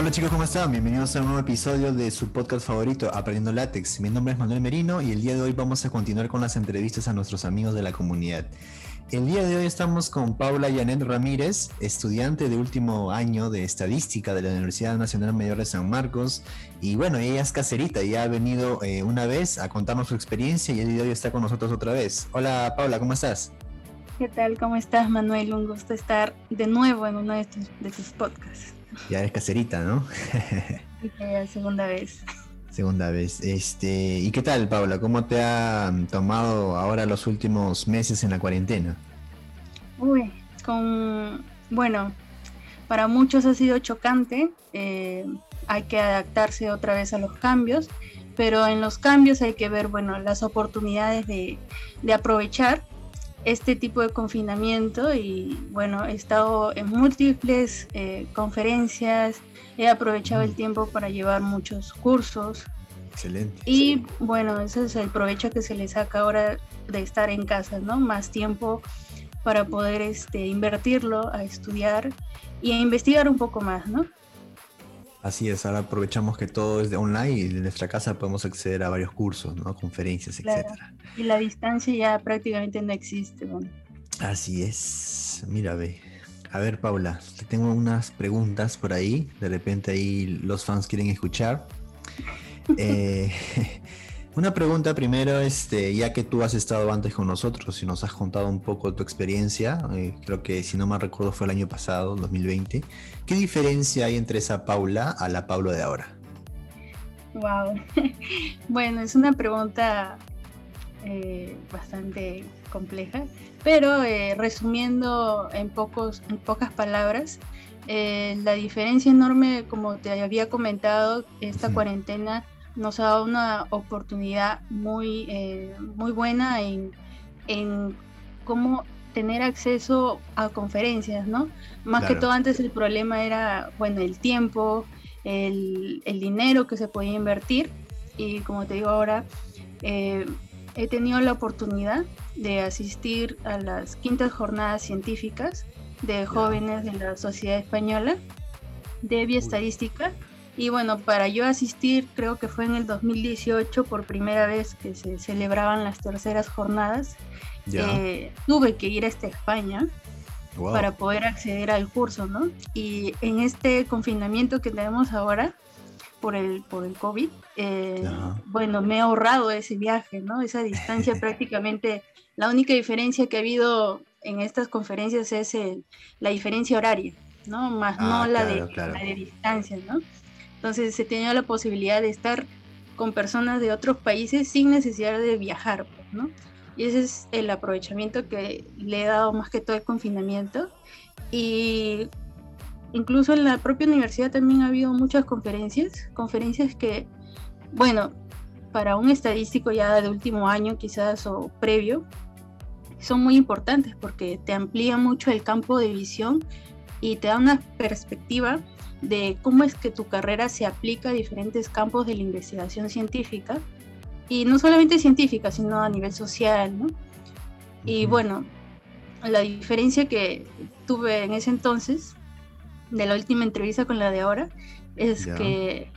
Hola chicos, ¿cómo están? Bienvenidos a un nuevo episodio de su podcast favorito, Aprendiendo Látex. Mi nombre es Manuel Merino y el día de hoy vamos a continuar con las entrevistas a nuestros amigos de la comunidad. El día de hoy estamos con Paula Yanet Ramírez, estudiante de último año de estadística de la Universidad Nacional Mayor de San Marcos. Y bueno, ella es caserita, ya ha venido eh, una vez a contarnos su experiencia y el día de hoy está con nosotros otra vez. Hola Paula, ¿cómo estás? ¿Qué tal? ¿Cómo estás Manuel? Un gusto estar de nuevo en uno de tus, de tus podcasts. Ya eres caserita, ¿no? ya segunda vez. Segunda vez. Este, ¿y qué tal, Paula? ¿Cómo te ha tomado ahora los últimos meses en la cuarentena? Uy, con bueno, para muchos ha sido chocante. Eh, hay que adaptarse otra vez a los cambios, pero en los cambios hay que ver, bueno, las oportunidades de, de aprovechar este tipo de confinamiento y bueno, he estado en múltiples eh, conferencias, he aprovechado el tiempo para llevar muchos cursos. Excelente. Y bueno, ese es el provecho que se le saca ahora de estar en casa, ¿no? Más tiempo para poder este, invertirlo a estudiar y a investigar un poco más, ¿no? Así es, ahora aprovechamos que todo es de online y de nuestra casa podemos acceder a varios cursos, ¿no? conferencias, etcétera. Y la distancia ya prácticamente no existe. Bueno. Así es. Mira, ve. A ver, Paula, te tengo unas preguntas por ahí. De repente ahí los fans quieren escuchar. eh, una pregunta primero, este, ya que tú has estado antes con nosotros y nos has contado un poco tu experiencia, eh, creo que si no me recuerdo fue el año pasado, 2020. ¿Qué diferencia hay entre esa Paula a la Paula de ahora? Wow. bueno, es una pregunta eh, bastante compleja, pero eh, resumiendo en, pocos, en pocas palabras, la diferencia enorme, como te había comentado, esta cuarentena nos ha dado una oportunidad muy, eh, muy buena en, en, cómo tener acceso a conferencias, ¿no? Más que todo antes el problema era, bueno, el tiempo, el, el, dinero que se podía invertir y como te digo ahora, eh, he tenido la oportunidad de asistir a las quintas jornadas científicas de jóvenes de la Sociedad Española de Bioestadística. Y bueno, para yo asistir, creo que fue en el 2018 por primera vez que se celebraban las terceras jornadas. Eh, tuve que ir hasta España para poder acceder al curso, ¿no? Y en este confinamiento que tenemos ahora por el, por el COVID, eh, bueno, me he ahorrado ese viaje, ¿no? Esa distancia prácticamente, la única diferencia que ha habido en estas conferencias es la diferencia horaria, ¿no? Más no ah, la, de, la de distancia, ¿no? Entonces se tenía la posibilidad de estar con personas de otros países sin necesidad de viajar, pues, ¿no? Y ese es el aprovechamiento que le he dado más que todo el confinamiento. Y incluso en la propia universidad también ha habido muchas conferencias, conferencias que, bueno, para un estadístico ya de último año quizás o previo, son muy importantes porque te amplía mucho el campo de visión y te da una perspectiva de cómo es que tu carrera se aplica a diferentes campos de la investigación científica, y no solamente científica, sino a nivel social, ¿no? Y bueno, la diferencia que tuve en ese entonces, de la última entrevista con la de ahora, es que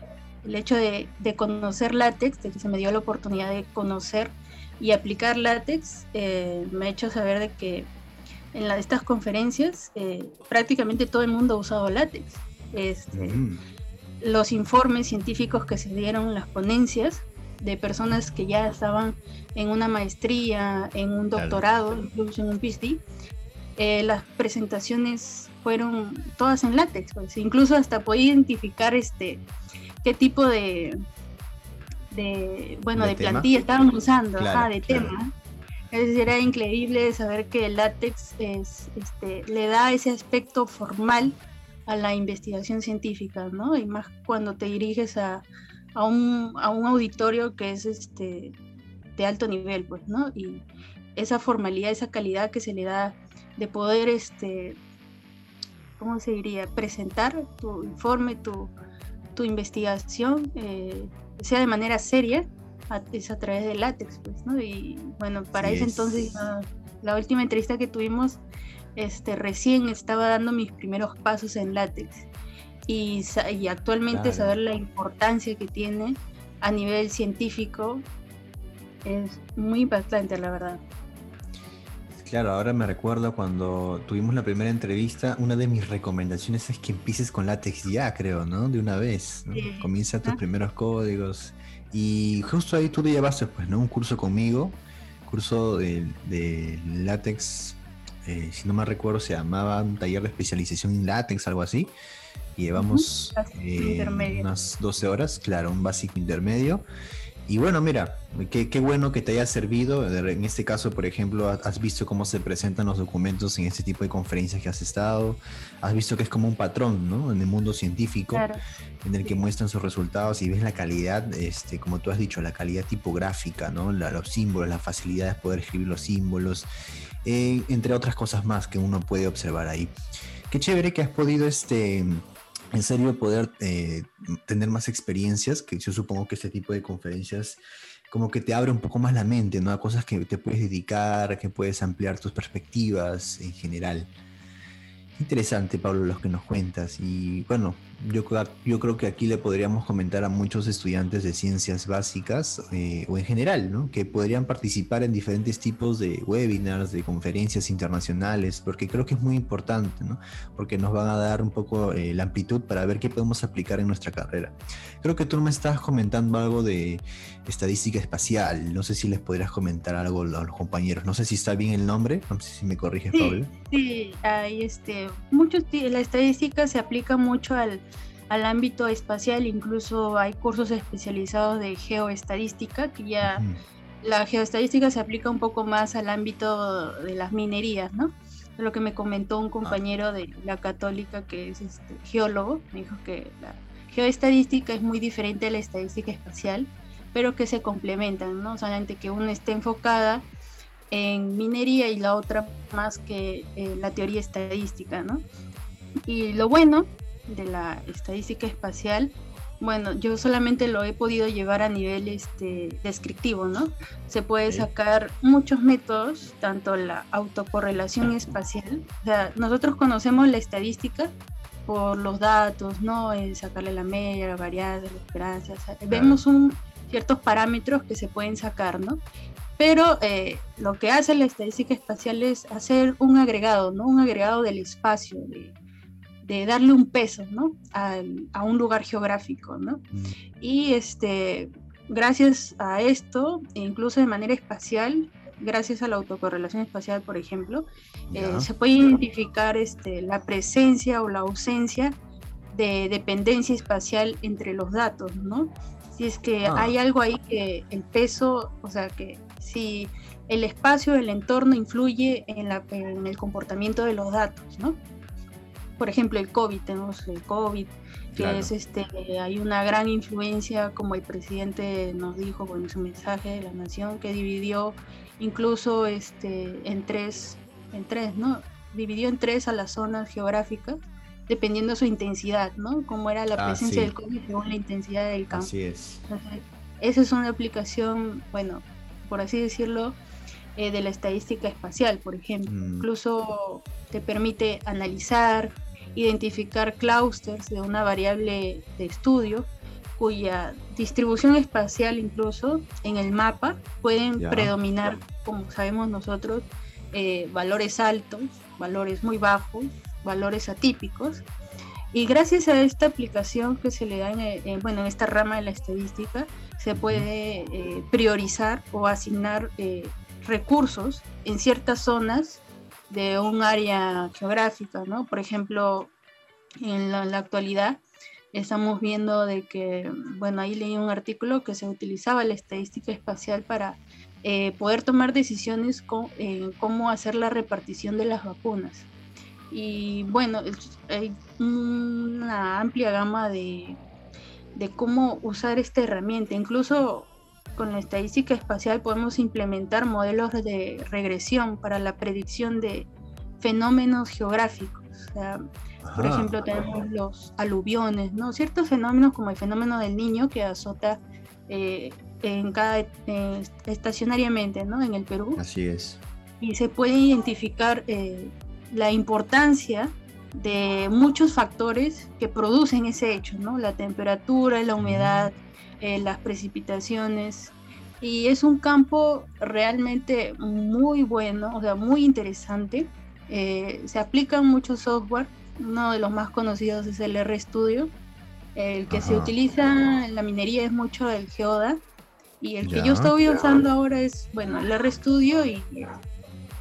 el hecho de, conocer látex, de que se me dio la oportunidad de conocer y aplicar látex, eh, me ha hecho saber de que en la, estas conferencias eh, prácticamente todo el mundo ha usado látex. Este, mm. Los informes científicos que se dieron, las ponencias de personas que ya estaban en una maestría, en un doctorado, incluso en un PhD, eh, las presentaciones fueron todas en látex, pues. incluso hasta podía identificar este qué tipo de, de bueno de, plantilla estaban usando, de tema. Es decir, era increíble saber que el látex es, este, le da ese aspecto formal a la investigación científica, ¿no? Y más cuando te diriges a, a, un, a un auditorio que es este, de alto nivel, pues, ¿no? Y esa formalidad, esa calidad que se le da de poder, este, ¿cómo se diría? Presentar tu informe, tu, tu investigación, eh, sea de manera seria, es a través de látex, pues, ¿no? Y bueno, para ese entonces, la última entrevista que tuvimos, este, recién estaba dando mis primeros pasos en látex. y, actualmente saber la importancia que tiene a nivel científico es muy impactante, la verdad. Claro, ahora me recuerdo cuando tuvimos la primera entrevista, una de mis recomendaciones es que empieces con látex ya, creo, ¿no? De una vez. Comienza tus primeros códigos. Y justo ahí tú te llevaste, pues, ¿no? Un curso conmigo, curso de, látex, eh, si no me recuerdo, se llamaba un taller de especialización en látex, algo así. Y llevamos eh, unas 12 horas, claro, un básico intermedio. Y bueno, mira, qué, bueno que te haya servido. En este caso, por ejemplo, has visto cómo se presentan los documentos en este tipo de conferencias que has estado. Has visto que es como un patrón, ¿no? En el mundo científico, en el que muestran sus resultados y ves la calidad, este, como tú has dicho, la calidad tipográfica, ¿no? los símbolos, la facilidad de poder escribir los símbolos, eh, entre otras cosas más que uno puede observar ahí. Qué chévere que has podido, este en serio poder eh, tener más experiencias, que yo supongo que este tipo de conferencias como que te abre un poco más la mente, ¿no? A cosas que te puedes dedicar, que puedes ampliar tus perspectivas en general. Interesante, Pablo, los que nos cuentas. Y bueno, yo, yo creo que aquí le podríamos comentar a muchos estudiantes de ciencias básicas eh, o en general, ¿no? que podrían participar en diferentes tipos de webinars, de conferencias internacionales, porque creo que es muy importante, ¿no? porque nos van a dar un poco eh, la amplitud para ver qué podemos aplicar en nuestra carrera. Creo que tú me estás comentando algo de estadística espacial, no sé si les podrías comentar algo a los compañeros, no sé si está bien el nombre, no sé si me corriges, Pablo. Sí, hay este, muchos, la estadística se aplica mucho al al ámbito espacial, incluso hay cursos especializados de geoestadística, que ya la geoestadística se aplica un poco más al ámbito de las minerías, ¿no? Lo que me comentó un compañero de la católica que es este, geólogo, me dijo que la geoestadística es muy diferente a la estadística espacial, pero que se complementan, ¿no? Solamente que una esté enfocada en minería y la otra más que eh, la teoría estadística, ¿no? Y lo bueno de la estadística espacial, bueno, yo solamente lo he podido llevar a nivel este, descriptivo, ¿no? Se puede sacar muchos métodos, tanto la autocorrelación espacial, o sea, nosotros conocemos la estadística por los datos, ¿no? sacarle la media, la variable, la esperanza, vemos un, ciertos parámetros que se pueden sacar, ¿no? Pero eh, lo que hace la estadística espacial es hacer un agregado, ¿no? Un agregado del espacio, de, de darle un peso, ¿no? A, a un lugar geográfico, ¿no? Mm. Y este, gracias a esto, incluso de manera espacial, gracias a la autocorrelación espacial, por ejemplo, eh, se puede identificar este, la presencia o la ausencia de dependencia espacial entre los datos, ¿no? Si es que ah. hay algo ahí que el peso, o sea, que si el espacio, el entorno influye en, la, en el comportamiento de los datos, ¿no? Por ejemplo, el COVID, tenemos el COVID, que es este, hay una gran influencia, como el presidente nos dijo con su mensaje de la nación, que dividió incluso este, en tres, en tres, ¿no? Dividió en tres a las zonas geográficas, dependiendo su intensidad, ¿no? Como era la ah, presencia del COVID según la intensidad del campo. Así es. esa es una aplicación, bueno, por así decirlo, eh, de la estadística espacial, por ejemplo. Mm. Incluso te permite analizar, identificar clústeres de una variable de estudio cuya distribución espacial incluso en el mapa pueden predominar, como sabemos nosotros, eh, valores altos, valores muy bajos, valores atípicos. Y gracias a esta aplicación que se le da en, bueno, en esta rama de la estadística, se puede eh, priorizar o asignar eh, recursos en ciertas zonas de un área geográfica, ¿no? Por ejemplo, en la, actualidad estamos viendo de que, bueno, ahí leí un artículo que se utilizaba la estadística espacial para eh, poder tomar decisiones con, cómo hacer la repartición de las vacunas. Y bueno, hay una amplia gama de, de cómo usar esta herramienta. Incluso con la estadística espacial podemos implementar modelos de regresión para la predicción de fenómenos geográficos. por ejemplo, tenemos los aluviones, ¿no? Ciertos fenómenos como el fenómeno del niño que azota eh, en cada eh, estacionariamente, ¿no? En el Perú. Así es. Y se puede identificar eh, la importancia de muchos factores que producen ese hecho, ¿no? La temperatura, la humedad, eh, las precipitaciones. Y es un campo realmente muy bueno, o sea, muy interesante. Eh, se aplican muchos software. Uno de los más conocidos es el RStudio. El que se utiliza en la minería es mucho el Geoda. Y el que yo estoy usando ahora es, bueno, el RStudio y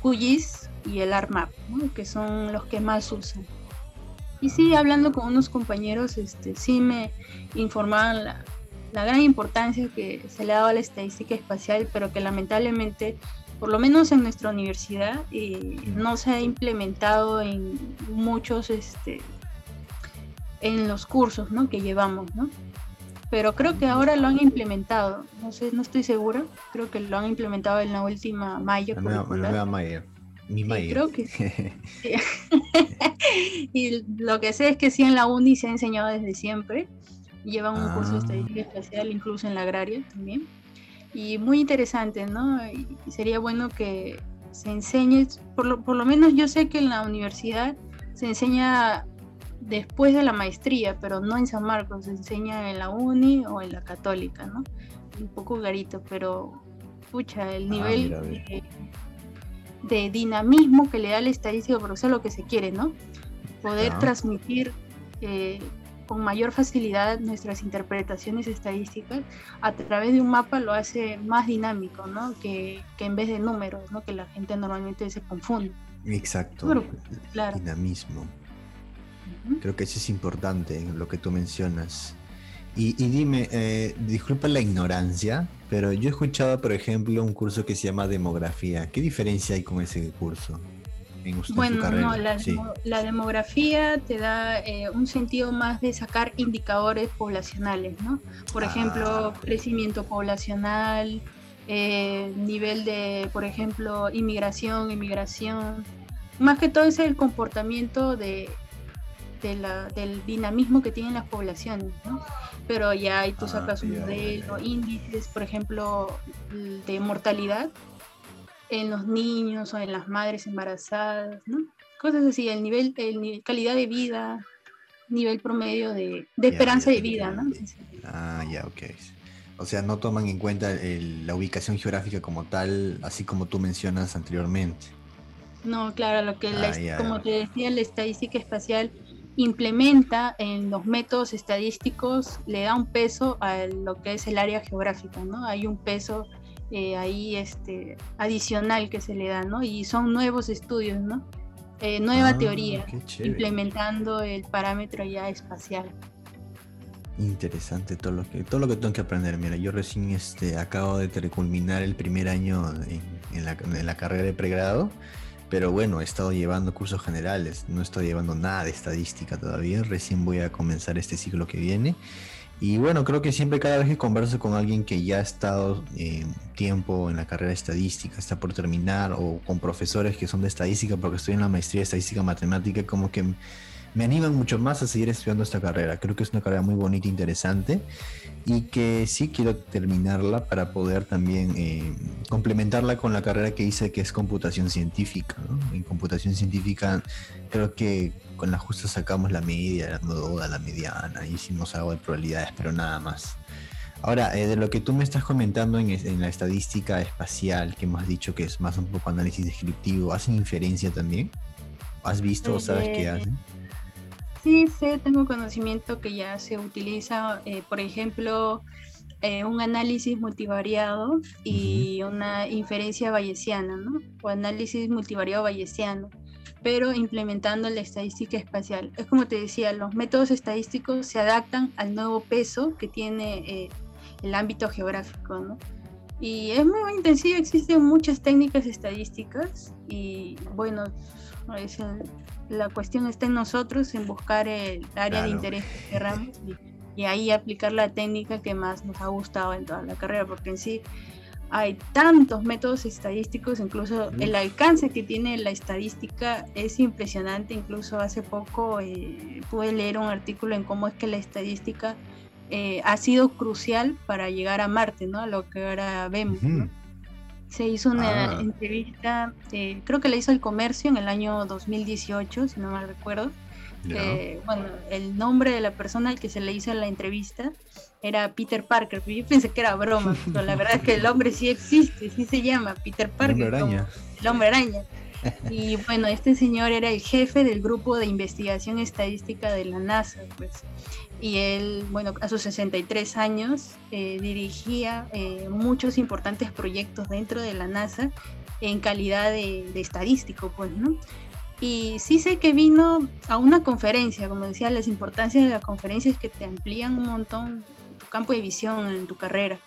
QGIS y el ARMAP, que son los que más usan. Y sí, hablando con unos compañeros, este, sí me informaban la, gran importancia que se le ha dado a la estadística espacial, pero que lamentablemente, por lo menos en nuestra universidad, eh, no se ha implementado en muchos, este, en los cursos ¿no? que llevamos, ¿no? Pero creo que ahora lo han implementado, no sé, no estoy segura, creo que lo han implementado en la última mayo. La nueva, mayo. Mi creo que sí. y lo que sé es que sí en la uni se ha enseñado desde siempre. Llevan un curso de ah. estadística espacial, incluso en la agraria también. Y muy interesante, ¿no? Y sería bueno que se enseñe, por lo, por lo menos yo sé que en la universidad se enseña después de la maestría, pero no en San Marcos, se enseña en la uni o en la católica, ¿no? Un poco garito, pero pucha, el ah, nivel de dinamismo que le da la estadística, pero eso es lo que se quiere, ¿no? Poder transmitir eh, con mayor facilidad nuestras interpretaciones estadísticas a través de un mapa lo hace más dinámico, ¿no? Que, en vez de números, ¿no? Que la gente normalmente se confunde. Exacto. claro. Dinamismo. Creo que eso es importante, lo que tú mencionas. Y, dime, eh, disculpa la ignorancia, pero yo he escuchado, por ejemplo, un curso que se llama demografía. ¿Qué diferencia hay con ese curso? En bueno, no, la, demografía te da eh, un sentido más de sacar indicadores poblacionales, ¿no? Por ejemplo, ah, crecimiento poblacional, eh, nivel de, por ejemplo, inmigración, inmigración. Más que todo es el comportamiento de, del dinamismo que tienen las poblaciones, ¿no? pero ya ahí tú ah, sacas un modelo, índices, por ejemplo, de mortalidad en los niños o en las madres embarazadas, ¿no? Cosas así, el nivel, el calidad de vida, nivel promedio de, esperanza de vida, ¿no? Ah, ya, ok. O sea, no toman en cuenta la ubicación geográfica como tal, así como tú mencionas anteriormente. No, claro, lo que ah, como te decía, la estadística espacial implementa en los métodos estadísticos, le da un peso a lo que es el área geográfica, ¿no? Hay un peso eh, ahí este, adicional que se le da, ¿no? Y son nuevos estudios, ¿no? Eh, nueva ah, teoría, implementando el parámetro ya espacial. Interesante todo lo que todo lo que tengo que aprender. Mira, yo recién este, acabo de culminar el primer año en, la, en la carrera de pregrado pero bueno, he estado llevando cursos generales, no estoy llevando nada de estadística todavía, recién voy a comenzar este ciclo que viene. Y bueno, creo que siempre cada vez que converso con alguien que ya ha estado eh, tiempo en la carrera de estadística, está por terminar, o con profesores que son de estadística, porque estoy en la maestría de estadística matemática, como que me animan mucho más a seguir estudiando esta carrera. Creo que es una carrera muy bonita interesante y que sí quiero terminarla para poder también eh, complementarla con la carrera que hice que es computación científica. En computación científica creo que con la justa sacamos la media, la moda, la mediana, hicimos algo de probabilidades, pero nada más. Ahora, eh, de lo que tú me estás comentando en, la estadística espacial, que hemos dicho que es más un poco análisis descriptivo, ¿hacen inferencia también? ¿Has visto o sabes qué hacen? Sí, sí, tengo conocimiento que ya se utiliza, eh, por ejemplo, eh, un análisis multivariado y una inferencia bayesiana, ¿no? O análisis multivariado bayesiano, pero implementando la estadística espacial. Es como te decía, los métodos estadísticos se adaptan al nuevo peso que tiene eh, el ámbito geográfico, ¿no? Y es muy intensivo, existen muchas técnicas estadísticas y bueno, es el, la cuestión está en nosotros, en buscar el área de interés que queramos y, ahí aplicar la técnica que más nos ha gustado en toda la carrera, porque en sí hay tantos métodos estadísticos, incluso el alcance que tiene la estadística es impresionante. Incluso hace poco eh, pude leer un artículo en cómo es que la estadística eh, ha sido crucial para llegar a Marte, ¿no? A lo que ahora vemos. Se hizo una ah. entrevista, eh, creo que la hizo el comercio en el año 2018, si no mal recuerdo, bueno, el nombre de la persona al que se le hizo la entrevista era Peter Parker, yo pensé que era broma, pero la verdad es que el hombre sí existe, sí se llama Peter Parker. El hombre araña. El hombre araña. Y bueno, este señor era el jefe del grupo de investigación estadística de la NASA, pues. Y él, bueno, a sus 63 años eh, dirigía eh, muchos importantes proyectos dentro de la NASA en calidad de, de estadístico, pues, ¿no? Y sí sé que vino a una conferencia, como decía, las importancias de las conferencias que te amplían un montón tu campo de visión en tu carrera.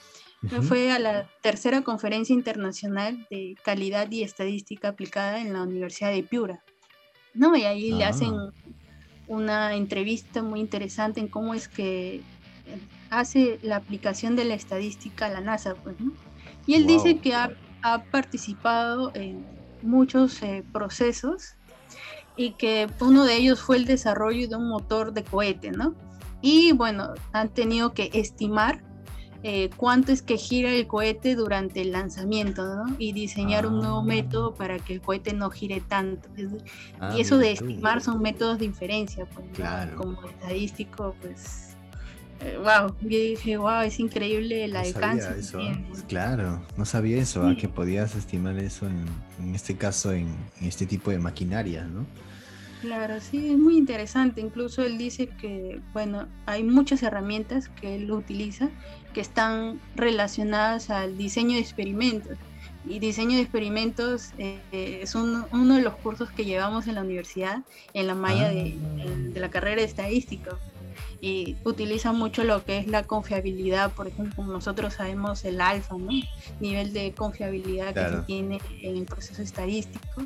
Fue a la tercera conferencia internacional de calidad y estadística aplicada en la Universidad de Piura. ¿no? Y ahí le hacen ah. una entrevista muy interesante en cómo es que hace la aplicación de la estadística a la NASA. Pues, Y él dice que ha, ha, participado en muchos eh, procesos y que uno de ellos fue el desarrollo de un motor de cohete, ¿no? Y bueno, han tenido que estimar eh, cuánto es que gira el cohete durante el lanzamiento, ¿no? Y diseñar un nuevo ah. método para que el cohete no gire tanto. Ah, y eso de estimar son métodos de inferencia, pues, como estadístico, pues wow, yo dije, wow, es increíble el alcance. Claro, no sabía eso, que podías estimar eso en, este caso en, este tipo de maquinaria, ¿no? Claro, sí, es muy interesante. Incluso él dice que, bueno, hay muchas herramientas que él utiliza que están relacionadas al diseño de experimentos. Y diseño de experimentos eh, es uno de los cursos que llevamos en la universidad, en la malla de, ah. de la carrera de estadística y utiliza mucho lo que es la confiabilidad, por ejemplo, nosotros sabemos el alfa, ¿no? Nivel de confiabilidad que se tiene en el proceso estadístico.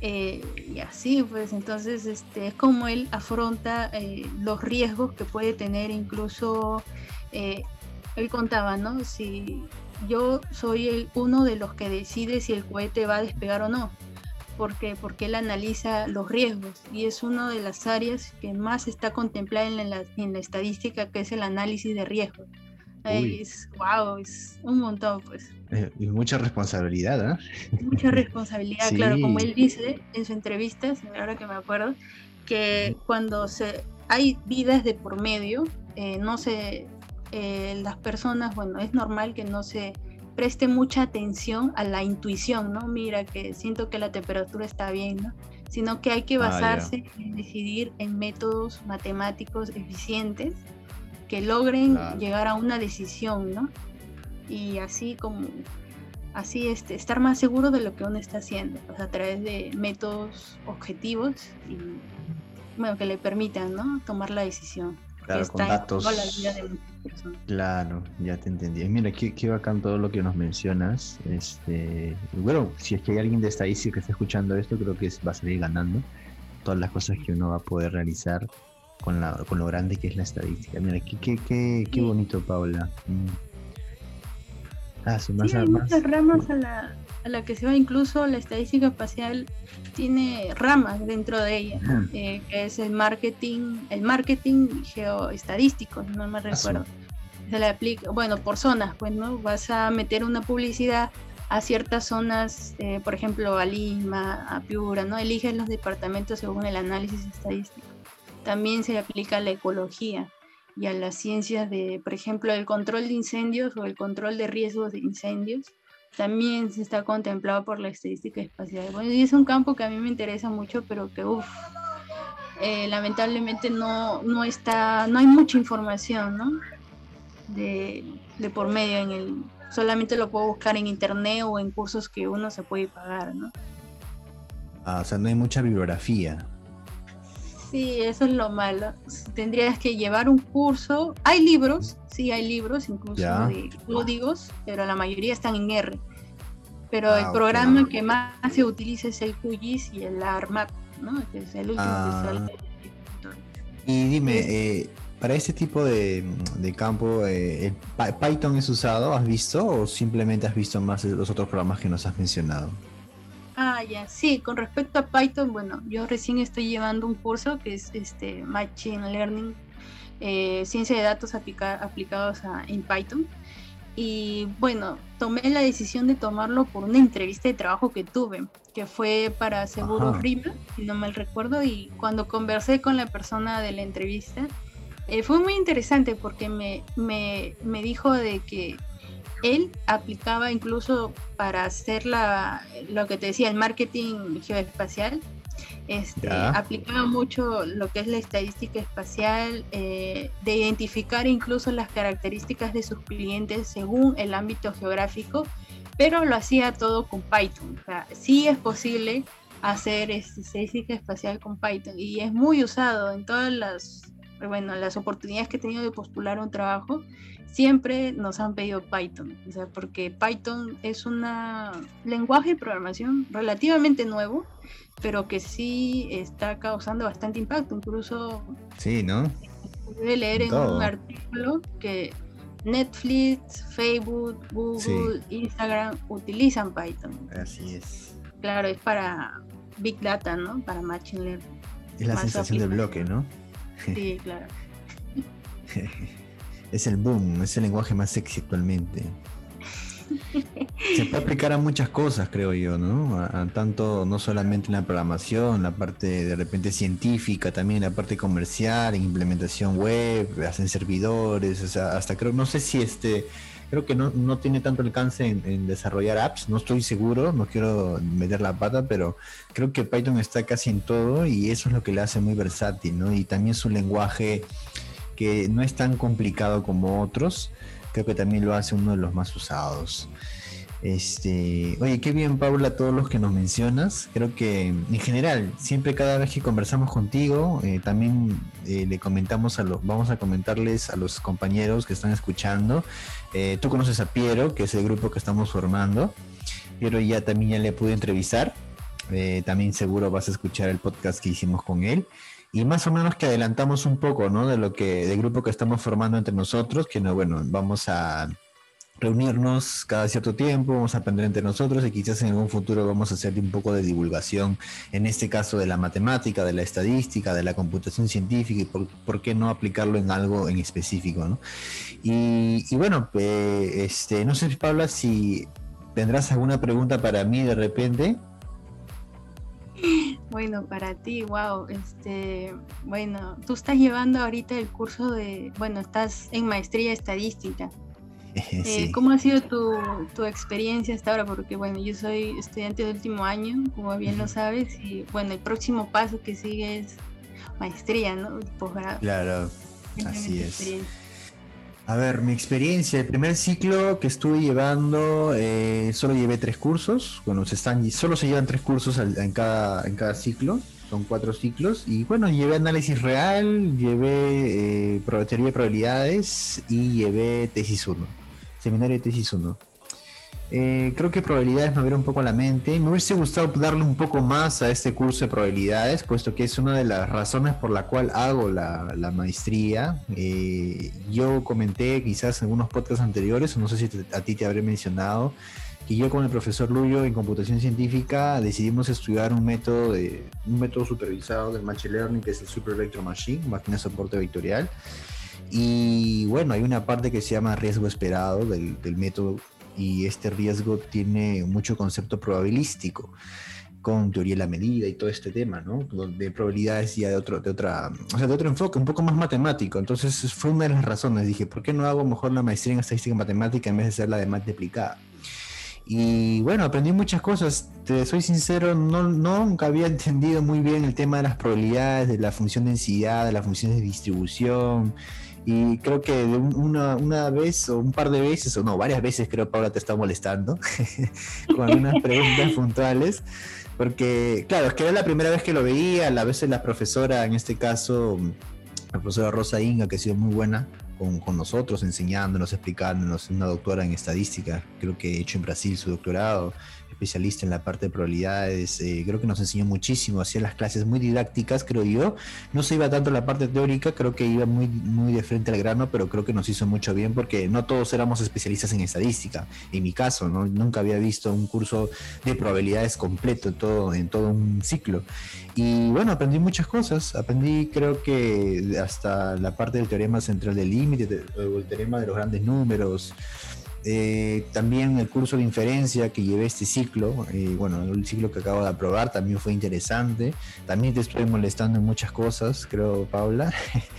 Eh, y así, pues entonces este, es como él afronta eh, los riesgos que puede tener incluso, eh, él contaba, ¿no? Si yo soy el, uno de los que decide si el cohete va a despegar o no porque, porque él analiza los riesgos y es una de las áreas que más está contemplada en la, en la estadística, que es el análisis de riesgos. Es, wow, es un montón, pues. Eh, y mucha responsabilidad, ¿eh? Mucha responsabilidad, claro, como él dice en su entrevista, ahora que me acuerdo, que cuando se, hay vidas de por medio, eh, no se, eh, las personas, bueno, es normal que no se preste mucha atención a la intuición, ¿no? Mira, que siento que la temperatura está bien, ¿no? Sino que hay que ah, basarse en decidir en métodos matemáticos eficientes que logren llegar a una decisión, ¿no? Y así como, así este, estar más seguro de lo que uno está haciendo, a través de métodos objetivos y, bueno, que le permitan, ¿no? Tomar la decisión. Claro, con datos. Claro, ya te entendí. Mira, qué, qué bacán todo lo que nos mencionas. Este, bueno, si es que hay alguien de estadística que está escuchando esto, creo que va a salir ganando todas las cosas que uno va a poder realizar con, la, con lo grande que es la estadística. Mira, qué, qué, qué, qué bonito, Paula. Mm. Ah, sí, más, hay muchas ramas a la, a la que se va, incluso la estadística espacial tiene ramas dentro de ella, eh, que es el marketing, el marketing geoestadístico, no me recuerdo. Se le aplica, bueno, por zonas, pues, ¿no? Vas a meter una publicidad a ciertas zonas, eh, por ejemplo, a Lima, a Piura, ¿no? Eliges los departamentos según el análisis estadístico. También se le aplica a la ecología y a las ciencias de, por ejemplo, el control de incendios o el control de riesgos de incendios también se está contemplado por la estadística espacial. Bueno, y es un campo que a mí me interesa mucho, pero que, uff, eh, lamentablemente no, no está, no hay mucha información, ¿no? De, de, por medio en el, solamente lo puedo buscar en internet o en cursos que uno se puede pagar, ¿no? Ah, o sea, no hay mucha bibliografía. Sí, eso es lo malo. Tendrías que llevar un curso. Hay libros, sí, hay libros, incluso de códigos, pero la mayoría están en R. Pero ah, el programa que más se utiliza es el QGIS y el ARMAP, ¿no? Que es el último ah. Y dime, eh, para este tipo de, campo, eh, ¿Python es usado? ¿Has visto? ¿O simplemente has visto más los otros programas que nos has mencionado? Ah, ya, sí, con respecto a Python, bueno, yo recién estoy llevando un curso que es este Machine Learning, eh, ciencia de datos aplicados en Python. y bueno, tomé la decisión de tomarlo por una entrevista de trabajo que tuve, que fue para Seguro Rima, si no mal recuerdo, y cuando conversé con la persona de la entrevista, eh, fue muy interesante porque me, me, me, dijo de que él aplicaba incluso para hacer la, lo que te decía, el marketing geoespacial, este, aplicaba mucho lo que es la estadística espacial, eh, de identificar incluso las características de sus clientes según el ámbito geográfico, pero lo hacía todo con Python. O sea, sí es posible hacer este, estadística espacial con Python y es muy usado en todas las, bueno, las oportunidades que he tenido de postular un trabajo. Siempre nos han pedido Python, o sea, porque Python es un lenguaje de programación relativamente nuevo, pero que sí está causando bastante impacto. Incluso sí, ¿no? Pude leer en, un artículo que Netflix, Facebook, Google, Instagram utilizan Python. Así es. Claro, es para Big Data, ¿no? Para Machine Learning. Es la sensación de bloque, ¿no? Sí, claro. es el boom, es el lenguaje más sexy actualmente. Se puede aplicar a muchas cosas, creo yo, ¿no? A, tanto, no solamente en la programación, la parte de repente científica, también la parte comercial, en implementación web, hacen servidores, o sea, hasta creo, no sé si este, creo que no, no tiene tanto alcance en, desarrollar apps, no estoy seguro, no quiero meter la pata, pero creo que Python está casi en todo y eso es lo que le hace muy versátil, ¿no? Y también su lenguaje no es tan complicado como otros creo que también lo hace uno de los más usados. Este, oye, qué bien Paula todos los que nos mencionas. Creo que en general, siempre cada vez que conversamos contigo, eh, también eh, le comentamos a los, vamos a comentarles a los compañeros que están escuchando. Eh, tú conoces a Piero, que es el grupo que estamos formando. Piero ya también ya le pude entrevistar. también seguro vas a escuchar el podcast que hicimos con él y más o menos que adelantamos un poco, ¿no? De lo que, del grupo que estamos formando entre nosotros, que no, bueno, vamos a reunirnos cada cierto tiempo, vamos a aprender entre nosotros y quizás en algún futuro vamos a hacer un poco de divulgación, en este caso de la matemática, de la estadística, de la computación científica y por, qué no aplicarlo en algo en específico, ¿no? Y, bueno, este, no sé, Paula, si tendrás alguna pregunta para mí de repente. Bueno, para ti, wow, este, bueno, tú estás llevando ahorita el curso de, bueno, estás en maestría estadística. Eh, ¿Cómo ha sido tu, tu, experiencia hasta ahora? Porque bueno, yo soy estudiante de último año, como bien lo sabes, y bueno, el próximo paso que sigue es maestría, ¿no? Posgrado. Claro, así es. A ver, mi experiencia, el primer ciclo que estuve llevando, eh, solo llevé tres cursos. Bueno, se están, solo se llevan tres cursos en cada, en cada ciclo, son cuatro ciclos. Y bueno, llevé análisis real, llevé eh, teoría de probabilidades y llevé tesis 1, seminario de tesis 1. Eh, creo que probabilidades me abrió un poco la mente. Me hubiese gustado darle un poco más a este curso de probabilidades, puesto que es una de las razones por la cual hago la, maestría. Eh, yo comenté quizás en algunos podcasts anteriores, no sé si a ti te habré mencionado, que yo con el profesor Luyo en computación científica decidimos estudiar un método, de, un método supervisado del Machine Learning, que es el Super Vector Machine, máquina de soporte vectorial. Y bueno, hay una parte que se llama riesgo esperado del método y este riesgo tiene mucho concepto probabilístico con teoría de la medida y todo este tema, ¿no? De probabilidades ya de otro, de otra, o sea, de otro enfoque, un poco más matemático. Entonces fue una de las razones. Dije, ¿por qué no hago mejor la maestría en estadística matemática en vez de hacer la de multiplicada? Y bueno, aprendí muchas cosas. Te soy sincero, no, nunca había entendido muy bien el tema de las probabilidades, de la función de densidad, de las funciones de distribución y creo que una, una vez o un par de veces, o no, varias veces creo Paula te está molestando con algunas preguntas puntuales. Porque, claro, es que era la primera vez que lo veía, a veces la profesora, en este caso, la profesora Rosa Inga, que ha sido muy buena con, con, nosotros, enseñándonos, explicándonos, una doctora en estadística, creo que hecho en Brasil su doctorado, especialista en la parte de probabilidades, eh, creo que nos enseñó muchísimo, hacía las clases muy didácticas, creo yo. No se iba tanto a la parte teórica, creo que iba muy, muy de frente al grano, pero creo que nos hizo mucho bien porque no todos éramos especialistas en estadística. En mi caso, ¿no? nunca había visto un curso de probabilidades completo en todo, en todo un ciclo. Y bueno, aprendí muchas cosas. Aprendí, creo que hasta la parte del teorema central del límite, o el teorema de los grandes números eh, también el curso de inferencia que llevé este ciclo, eh, bueno, el ciclo que acabo de aprobar también fue interesante. También te estoy molestando en muchas cosas, creo, Paula.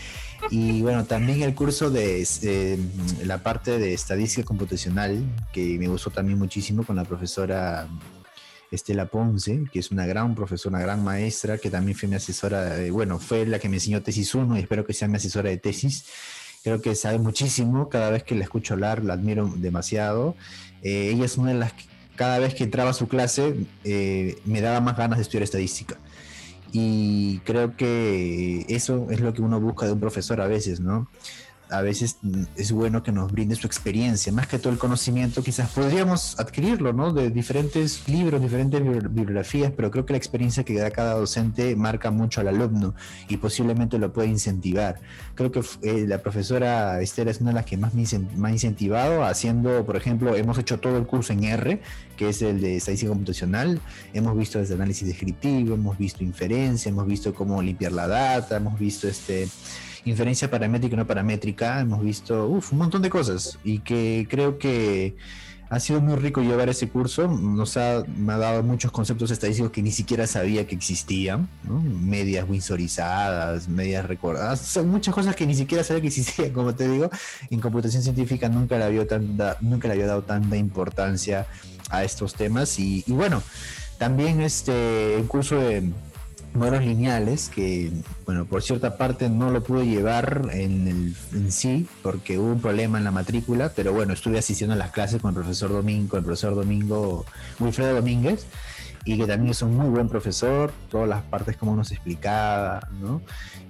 y bueno, también el curso de eh, la parte de estadística computacional, que me gustó también muchísimo con la profesora Estela Ponce, que es una gran profesora, una gran maestra, que también fue mi asesora, bueno, fue la que me enseñó tesis 1 y espero que sea mi asesora de tesis. Creo que sabe muchísimo, cada vez que la escucho hablar la admiro demasiado. Eh, ella es una de las que cada vez que entraba a su clase eh, me daba más ganas de estudiar estadística. Y creo que eso es lo que uno busca de un profesor a veces, ¿no? A veces es bueno que nos brinde su experiencia, más que todo el conocimiento, quizás podríamos adquirirlo, ¿no? De diferentes libros, diferentes bibliografías, pero creo que la experiencia que da cada docente marca mucho al alumno y posiblemente lo puede incentivar. Creo que eh, la profesora Estela es una de las que más me, ha incentivado, haciendo, por ejemplo, hemos hecho todo el curso en R, que es el de estadística computacional, hemos visto desde análisis descriptivo, hemos visto inferencia, hemos visto cómo limpiar la data, hemos visto este inferencia paramétrica y no paramétrica, hemos visto un montón de cosas y que creo que ha sido muy rico llevar ese curso, nos ha, me ha dado muchos conceptos estadísticos que ni siquiera sabía que existían, medias winsorizadas, medias recordadas, son muchas cosas que ni siquiera sabía que existían, como te digo, en computación científica nunca le había, nunca le había dado tanta importancia a estos temas y, y bueno, también este, el curso de modelos lineales que, bueno, por cierta parte no lo pude llevar en, el, en sí porque hubo un problema en la matrícula, pero bueno, estuve asistiendo a las clases con el profesor Domingo, el profesor Domingo, Wilfredo Domínguez, y que también es un muy buen profesor, todas las partes como nos explicaba, ¿no?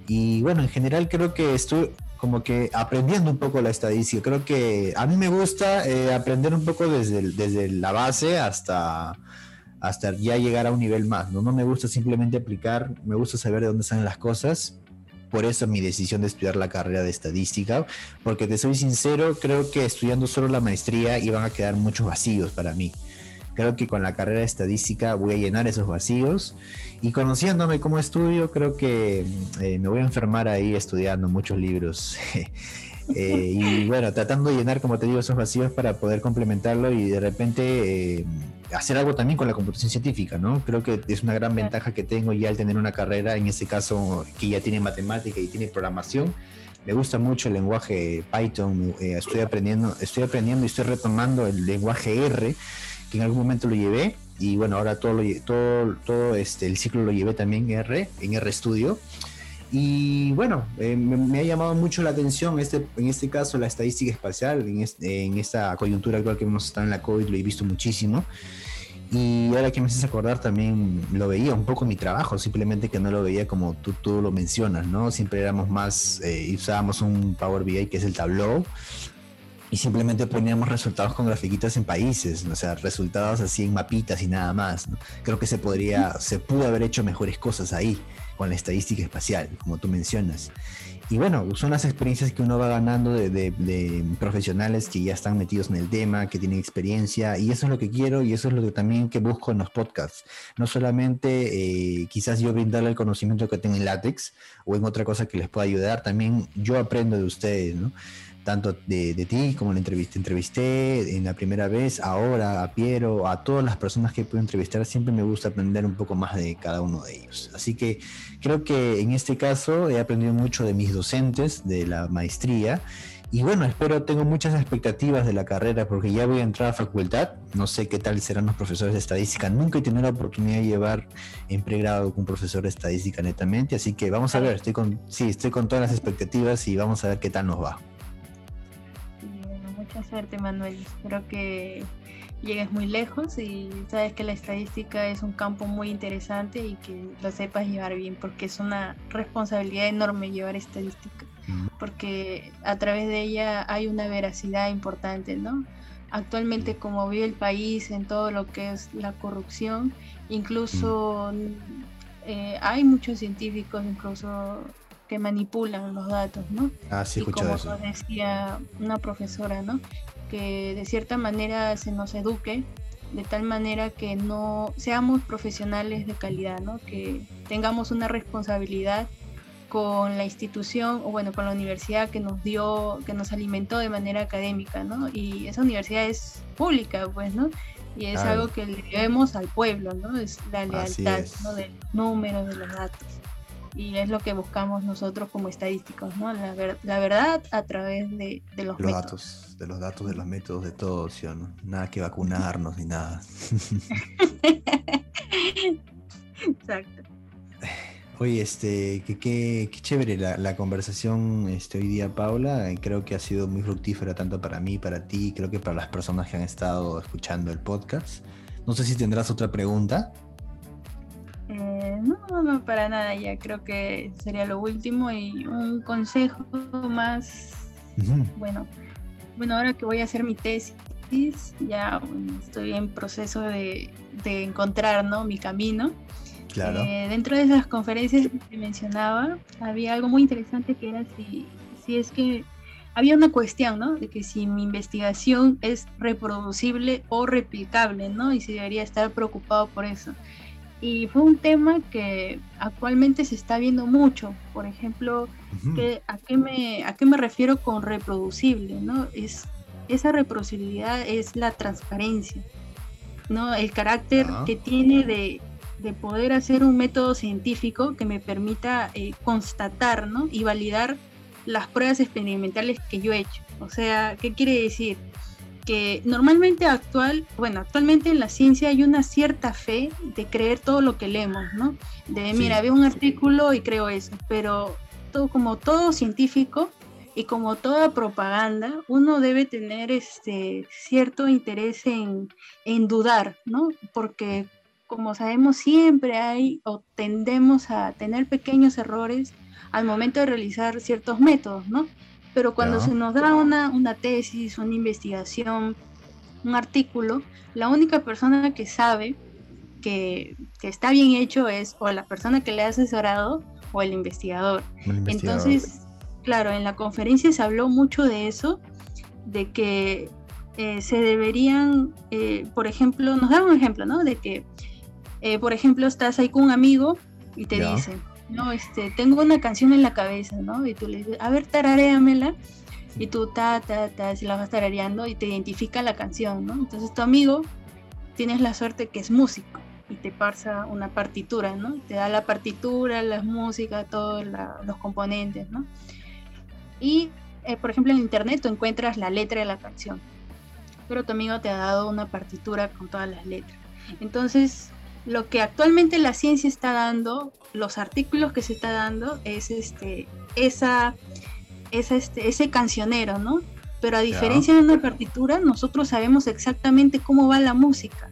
Y bueno, en general creo que estuve como que aprendiendo un poco la estadística, creo que a mí me gusta eh, aprender un poco desde, desde la base hasta hasta ya llegar a un nivel más. ¿no? no me gusta simplemente aplicar, me gusta saber de dónde salen las cosas. Por eso mi decisión de estudiar la carrera de estadística, porque te soy sincero, creo que estudiando solo la maestría iban a quedar muchos vacíos para mí. Creo que con la carrera de estadística voy a llenar esos vacíos y conociéndome como estudio, creo que eh, me voy a enfermar ahí estudiando muchos libros. Eh, y bueno, tratando de llenar, como te digo, esos vacíos para poder complementarlo y de repente eh, hacer algo también con la computación científica, ¿no? Creo que es una gran ventaja que tengo ya al tener una carrera, en este caso, que ya tiene matemática y tiene programación. Me gusta mucho el lenguaje Python, eh, estoy aprendiendo, estoy aprendiendo y estoy retomando el lenguaje R, que en algún momento lo llevé, y bueno, ahora todo, todo, todo este, el ciclo lo llevé también en R, en R Studio. Y bueno, eh, me, ha llamado mucho la atención este, en este caso la estadística espacial, en, en esta coyuntura actual que hemos estado en la COVID, lo he visto muchísimo. Y ahora que me haces acordar también lo veía un poco mi trabajo, simplemente que no lo veía como tú, tú lo mencionas, ¿no? Siempre éramos más, eh, usábamos un Power BI que es el Tableau y simplemente poníamos resultados con grafiquitas en países, o sea, resultados así en mapitas y nada más. Creo que se podría, se pudo haber hecho mejores cosas ahí con la estadística espacial, como tú mencionas. Y bueno, son las experiencias que uno va ganando de, profesionales que ya están metidos en el tema, que tienen experiencia, y eso es lo que quiero y eso es lo que también que busco en los podcasts. No solamente eh, quizás yo brindarle el conocimiento que tengo en látex o en otra cosa que les pueda ayudar, también yo aprendo de ustedes, ¿no? Tanto de, ti como la entrevisté, entrevisté en la primera vez, ahora a Piero, a todas las personas que puedo entrevistar, siempre me gusta aprender un poco más de cada uno de ellos. Así que creo que en este caso he aprendido mucho de mis docentes de la maestría y bueno, espero, tengo muchas expectativas de la carrera porque ya voy a entrar a facultad. No sé qué tal serán los profesores de estadística. Nunca he tenido la oportunidad de llevar en pregrado con un profesor de estadística netamente. Así que vamos a ver, estoy con, sí, estoy con todas las expectativas y vamos a ver qué tal nos va mucha suerte, Manuel. Espero que llegues muy lejos y sabes que la estadística es un campo muy interesante y que lo sepas llevar bien, porque es una responsabilidad enorme llevar estadística, porque a través de ella hay una veracidad importante, ¿no? Actualmente como vive el país en todo lo que es la corrupción, incluso eh, hay muchos científicos, incluso que manipulan los datos, ¿no? Ah, sí, y como decía una profesora, ¿no? Que de cierta manera se nos eduque de tal manera que no seamos profesionales de calidad, ¿no? Que tengamos una responsabilidad con la institución o bueno, con la universidad que nos dio, que nos alimentó de manera académica, ¿no? Y esa universidad es pública, pues, ¿no? Y es algo que le debemos al pueblo, ¿no? Es la lealtad, ¿no? Del número, de los datos. Y es lo que buscamos nosotros como estadísticos, ¿no? La, la verdad a través de, de los, métodos. datos, de los datos, de los métodos, de todo, ¿sí no? Nada que vacunarnos ni nada. Exacto. Oye, este, qué que, chévere la, la, conversación este, hoy día, Paula. Creo que ha sido muy fructífera tanto para mí, para ti, creo que para las personas que han estado escuchando el podcast. No sé si tendrás otra pregunta. No, no, para nada, ya creo que sería lo último y un consejo más, bueno, bueno, ahora que voy a hacer mi tesis, ya estoy en proceso de, de encontrar ¿no? mi camino eh, dentro de esas conferencias que mencionaba, había algo muy interesante que era si, si es que había una cuestión, ¿no? De que si mi investigación es reproducible o replicable, ¿no? Y si debería estar preocupado por eso. Y fue un tema que actualmente se está viendo mucho. Por ejemplo, ¿a, qué me, ¿a qué me refiero con reproducible? ¿no? Es, esa reproducibilidad es la transparencia, ¿no? El carácter que tiene de de poder hacer un método científico que me permita eh, constatar ¿no? y validar las pruebas experimentales que yo he hecho. O sea, ¿qué quiere decir? Que normalmente actual, bueno, actualmente en la ciencia hay una cierta fe de creer todo lo que leemos, ¿no? De, mira, veo un artículo y creo eso, pero todo, como todo científico y como toda propaganda, uno debe tener este cierto interés en, en dudar, ¿no? Porque como sabemos, siempre hay o tendemos a tener pequeños errores al momento de realizar ciertos métodos, ¿no? Pero cuando se nos da una, una tesis, una investigación, un artículo, la única persona que sabe que, que, está bien hecho es o la persona que le ha asesorado o el investigador. Entonces, claro, en la conferencia se habló mucho de eso, de que eh, se deberían, eh, por ejemplo, nos da un ejemplo, ¿no? De que eh, por ejemplo, estás ahí con un amigo y te dice, no, este, tengo una canción en la cabeza, ¿no? Y tú le dices, a ver, tararéamela. Y tú, ta, ta, ta, si la vas tarareando y te identifica la canción, ¿no? Entonces tu amigo, tienes la suerte que es músico y te pasa una partitura, ¿no? Te da la partitura, la música, todos los componentes, ¿no? Y, eh, por ejemplo, en internet tú encuentras la letra de la canción, pero tu amigo te ha dado una partitura con todas las letras. Entonces, lo que actualmente la ciencia está dando, los artículos que se está dando, es este, esa, este, ese cancionero, ¿no? Pero a diferencia de una partitura, nosotros sabemos exactamente cómo va la música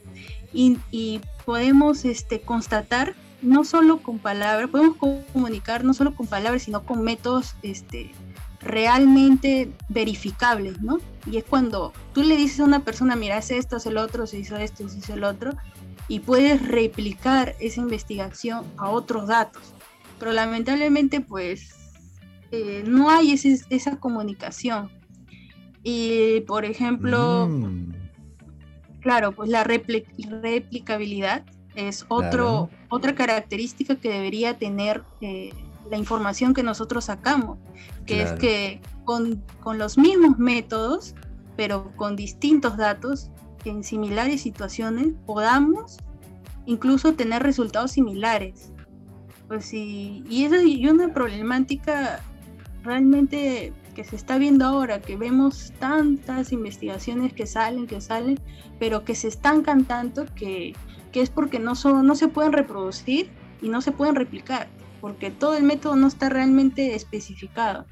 y, podemos este, constatar no solo con palabras, podemos comunicar no solo con palabras, sino con métodos este, realmente verificables, ¿no? Y es cuando tú le dices a una persona, mira, hace esto, hace el otro, se hizo esto, se hizo el otro, y puedes replicar esa investigación a otros datos. Pero lamentablemente pues eh, no hay esa comunicación. Y por ejemplo, mm. claro, pues la replicabilidad es otro, otra característica que debería tener eh, la información que nosotros sacamos, que es que con, con los mismos métodos, pero con distintos datos, en similares situaciones podamos incluso tener resultados similares. Pues sí, y esa es una problemática realmente que se está viendo ahora, que vemos tantas investigaciones que salen, que salen, pero que se estancan tanto que, que es porque no, son, no se pueden reproducir y no se pueden replicar, porque todo el método no está realmente especificado.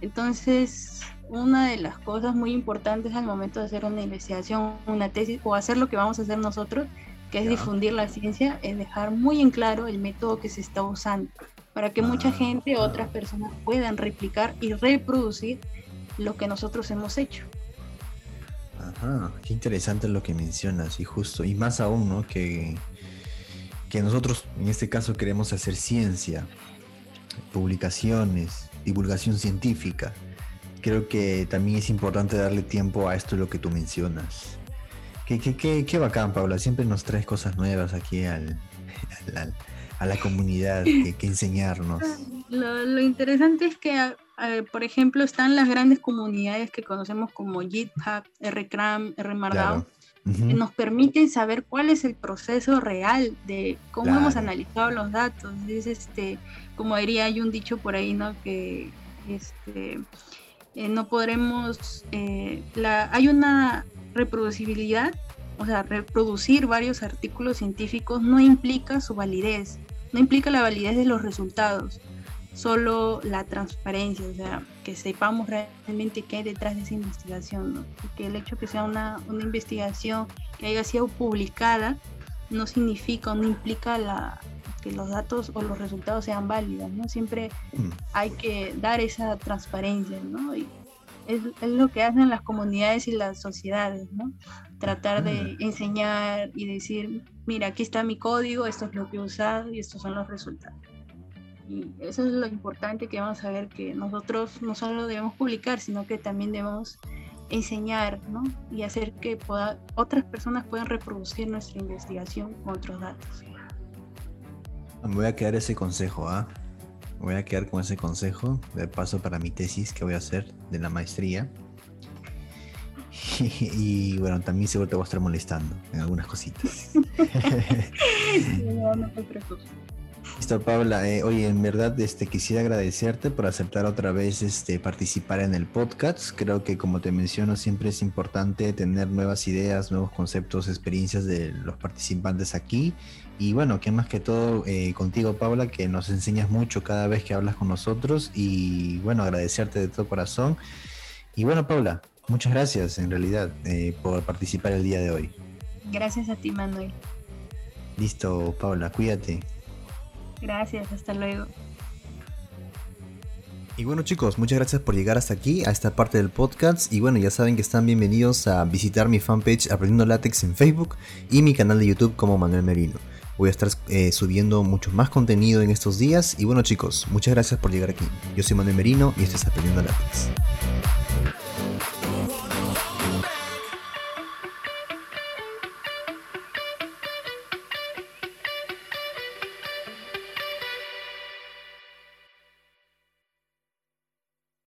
Entonces, una de las cosas muy importantes al momento de hacer una investigación, una tesis o hacer lo que vamos a hacer nosotros, que es difundir la ciencia, es dejar muy en claro el método que se está usando para que mucha ah, gente, otras personas puedan replicar y reproducir lo que nosotros hemos hecho. Ajá, qué interesante lo que mencionas y justo, y más aún, ¿no? Que, que nosotros en este caso queremos hacer ciencia, publicaciones, divulgación científica creo que también es importante darle tiempo a esto lo que tú mencionas. Qué, qué, qué, qué bacán, Paula. Siempre nos traes cosas nuevas aquí al, a la comunidad que, enseñarnos? Lo, interesante es que, por ejemplo, están las grandes comunidades que conocemos como GitHub, RCram, RMarkdown, que nos permiten saber cuál es el proceso real de cómo hemos analizado los datos. Es este, como diría, hay un dicho por ahí, ¿no? Que este, eh, no podremos, eh, la, hay una reproducibilidad o sea, reproducir varios artículos científicos no implica su validez, no implica la validez de los resultados, solo la transparencia, o sea, que sepamos realmente qué hay detrás de esa investigación, ¿no? que el hecho que sea una, una investigación que haya sido publicada no significa, no implica la, que los datos o los resultados sean válidos, ¿no? Siempre mm. hay que dar esa transparencia, ¿no? Y es, es, lo que hacen las comunidades y las sociedades, ¿no? tratar de enseñar y decir, mira, aquí está mi código, esto es lo que he usado y estos son los resultados. Y eso es lo importante que vamos a ver que nosotros no solo debemos publicar, sino que también debemos enseñar ¿no? y hacer que otras personas puedan reproducir nuestra investigación con otros datos. Me voy a quedar ese consejo, ¿ah? voy a quedar con ese consejo de paso para mi tesis que voy a hacer de la maestría y bueno, también seguro te voy a estar molestando en algunas cositas. no, no te preocupes. Listo, Paula. Eh, oye, en verdad este, quisiera agradecerte por aceptar otra vez este, participar en el podcast. Creo que, como te menciono, siempre es importante tener nuevas ideas, nuevos conceptos, experiencias de los participantes aquí. Y bueno, que más que todo eh, contigo, Paula, que nos enseñas mucho cada vez que hablas con nosotros. Y bueno, agradecerte de todo corazón. Y bueno, Paula, Muchas gracias, en realidad, eh, por participar el día de hoy. Gracias a ti, Manuel. Listo, Paula, cuídate. Gracias, hasta luego. Y bueno chicos, muchas gracias por llegar hasta aquí, a esta parte del podcast. Y bueno, ya saben que están bienvenidos a visitar mi fanpage Aprendiendo Látex en Facebook y mi canal de YouTube como Manuel Merino. Voy a estar eh, subiendo mucho más contenido en estos días. Y bueno chicos, muchas gracias por llegar aquí. Yo soy Manuel Merino y esto es Aprendiendo Látex.